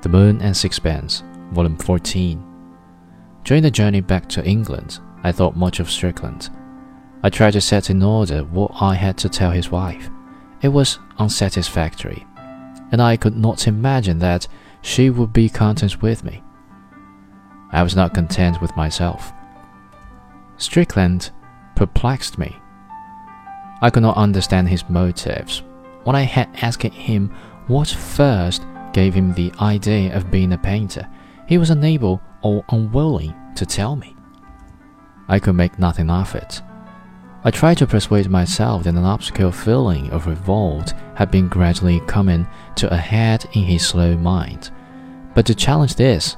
The Moon and Sixpence, Volume 14. During the journey back to England, I thought much of Strickland. I tried to set in order what I had to tell his wife. It was unsatisfactory, and I could not imagine that she would be content with me. I was not content with myself. Strickland perplexed me. I could not understand his motives. When I had asked him what first gave him the idea of being a painter, he was unable or unwilling to tell me. I could make nothing of it. I tried to persuade myself that an obscure feeling of revolt had been gradually coming to a head in his slow mind. But to challenge this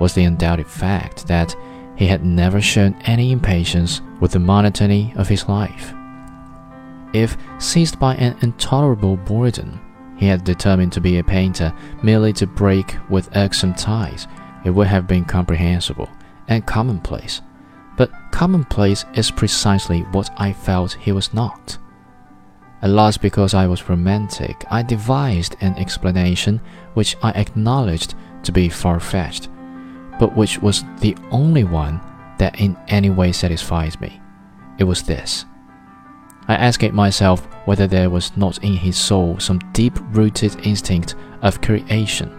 was the undoubted fact that he had never shown any impatience with the monotony of his life. If seized by an intolerable boredom, he had determined to be a painter merely to break with irksome ties, it would have been comprehensible and commonplace. But commonplace is precisely what I felt he was not. At last, because I was romantic, I devised an explanation which I acknowledged to be far fetched, but which was the only one that in any way satisfies me. It was this. I asked it myself whether there was not in his soul some deep rooted instinct of creation,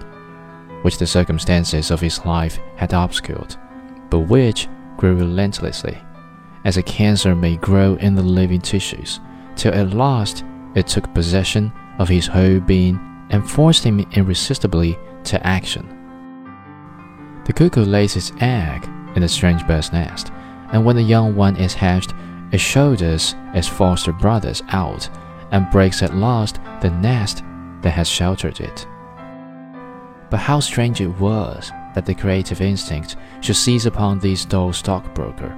which the circumstances of his life had obscured, but which grew relentlessly, as a cancer may grow in the living tissues, till at last it took possession of his whole being and forced him irresistibly to action. The cuckoo lays its egg in the strange bird's nest, and when the young one is hatched, it shoulders its foster brothers out and breaks at last the nest that has sheltered it. But how strange it was that the creative instinct should seize upon this dull stockbroker,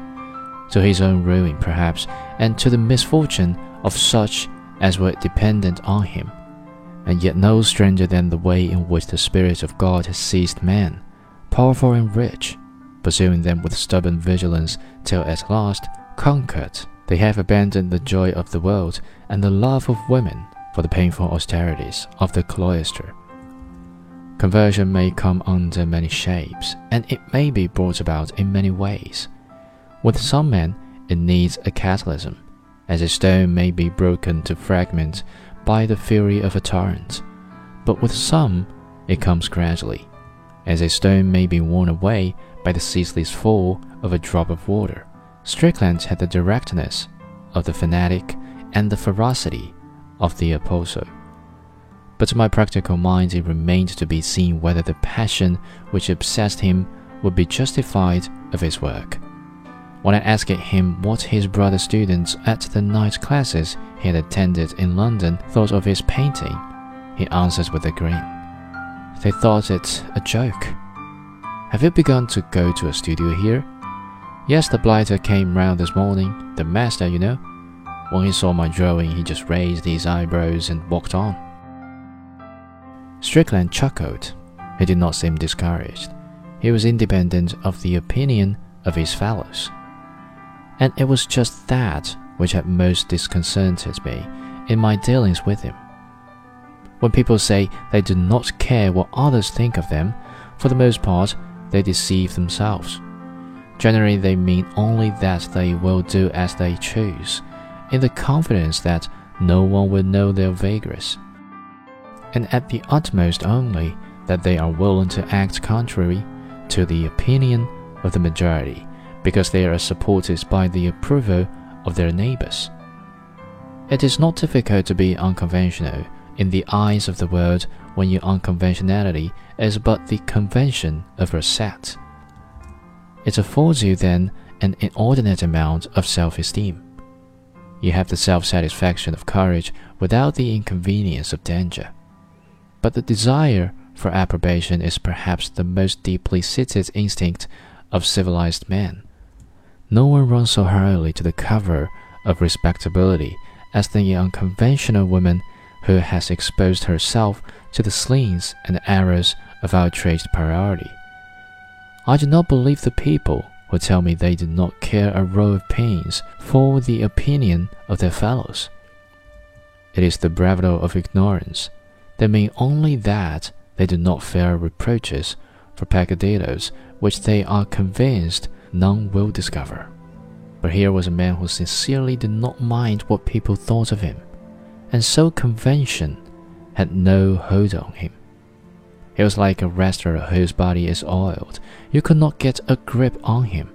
to his own ruin perhaps, and to the misfortune of such as were dependent on him, and yet no stranger than the way in which the Spirit of God has seized men, powerful and rich, pursuing them with stubborn vigilance till at last, conquered, they have abandoned the joy of the world and the love of women for the painful austerities of the cloister. Conversion may come under many shapes, and it may be brought about in many ways. With some men, it needs a catalysm, as a stone may be broken to fragments by the fury of a torrent. But with some, it comes gradually, as a stone may be worn away by the ceaseless fall of a drop of water. Strickland had the directness of the fanatic and the ferocity of the apostle. But to my practical mind, it remained to be seen whether the passion which obsessed him would be justified of his work. When I asked him what his brother students at the night classes he had attended in London thought of his painting, he answered with a grin. They thought it a joke. Have you begun to go to a studio here? Yes, the blighter came round this morning, the master, you know. When he saw my drawing, he just raised his eyebrows and walked on. Strickland chuckled. He did not seem discouraged. He was independent of the opinion of his fellows. And it was just that which had most disconcerted me in my dealings with him. When people say they do not care what others think of them, for the most part, they deceive themselves. Generally, they mean only that they will do as they choose, in the confidence that no one will know their vagaries, and at the utmost only that they are willing to act contrary to the opinion of the majority because they are supported by the approval of their neighbors. It is not difficult to be unconventional in the eyes of the world when your unconventionality is but the convention of your set. It affords you then an inordinate amount of self esteem. You have the self satisfaction of courage without the inconvenience of danger. But the desire for approbation is perhaps the most deeply seated instinct of civilized man. No one runs so hurriedly to the cover of respectability as the unconventional woman who has exposed herself to the slings and arrows of outraged priority. I do not believe the people who tell me they do not care a row of pins for the opinion of their fellows. It is the bravado of ignorance. They mean only that they do not fear reproaches for peccadilloes which they are convinced none will discover. But here was a man who sincerely did not mind what people thought of him, and so convention had no hold on him. He was like a wrestler whose body is oiled. You could not get a grip on him.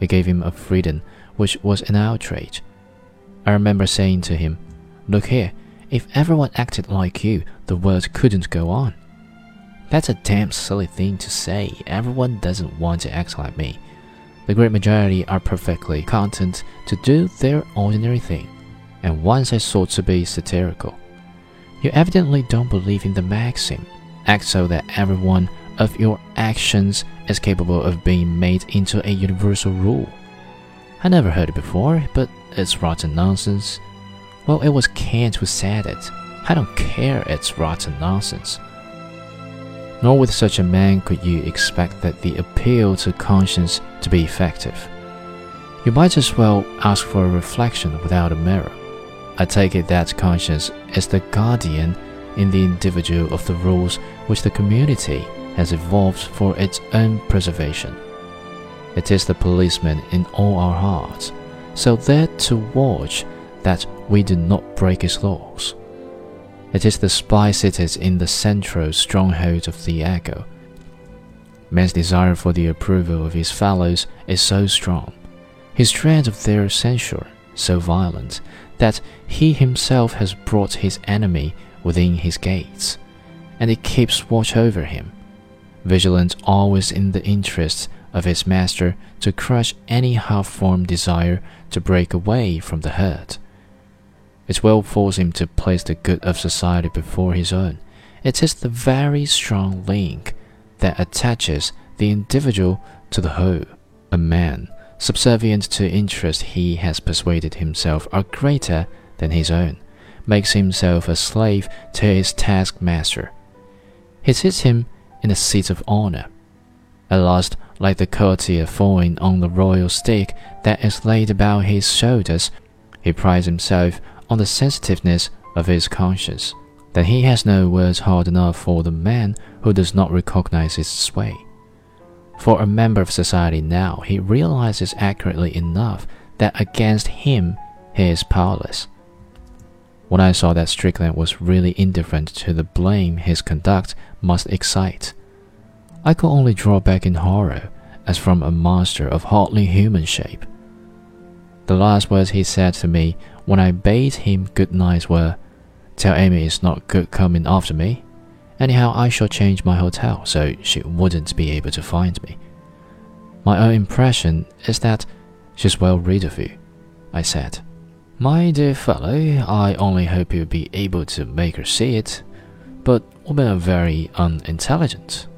It gave him a freedom which was an outrage. I remember saying to him, Look here, if everyone acted like you, the world couldn't go on. That's a damn silly thing to say. Everyone doesn't want to act like me. The great majority are perfectly content to do their ordinary thing, and once I sought to be satirical. You evidently don't believe in the maxim act so that every one of your actions is capable of being made into a universal rule. I never heard it before, but it's rotten nonsense. Well, it was Kant who said it. I don't care, it's rotten nonsense. Nor with such a man could you expect that the appeal to conscience to be effective. You might as well ask for a reflection without a mirror. I take it that conscience is the guardian in the individual of the rules which the community has evolved for its own preservation. It is the policeman in all our hearts, so there to watch that we do not break his laws. It is the spy seated in the central stronghold of the ego. Man's desire for the approval of his fellows is so strong, his dread of their censure so violent, that he himself has brought his enemy within his gates, and it keeps watch over him, vigilant always in the interests of his master to crush any half-formed desire to break away from the herd. It will force him to place the good of society before his own. It is the very strong link that attaches the individual to the whole. A man, subservient to interests he has persuaded himself are greater than his own, makes himself a slave to his taskmaster. He sits him in a seat of honor. At last, like the courtier falling on the royal stick that is laid about his shoulders, he prides himself on the sensitiveness of his conscience, that he has no words hard enough for the man who does not recognize his sway. For a member of society now, he realizes accurately enough that against him he is powerless. When I saw that Strickland was really indifferent to the blame his conduct must excite, I could only draw back in horror as from a monster of hardly human shape. The last words he said to me when I bade him good night were, Tell Amy it's not good coming after me. Anyhow, I shall change my hotel so she wouldn't be able to find me. My own impression is that she's well rid of you, I said. My dear fellow, I only hope you'll be able to make her see it. But women are very unintelligent.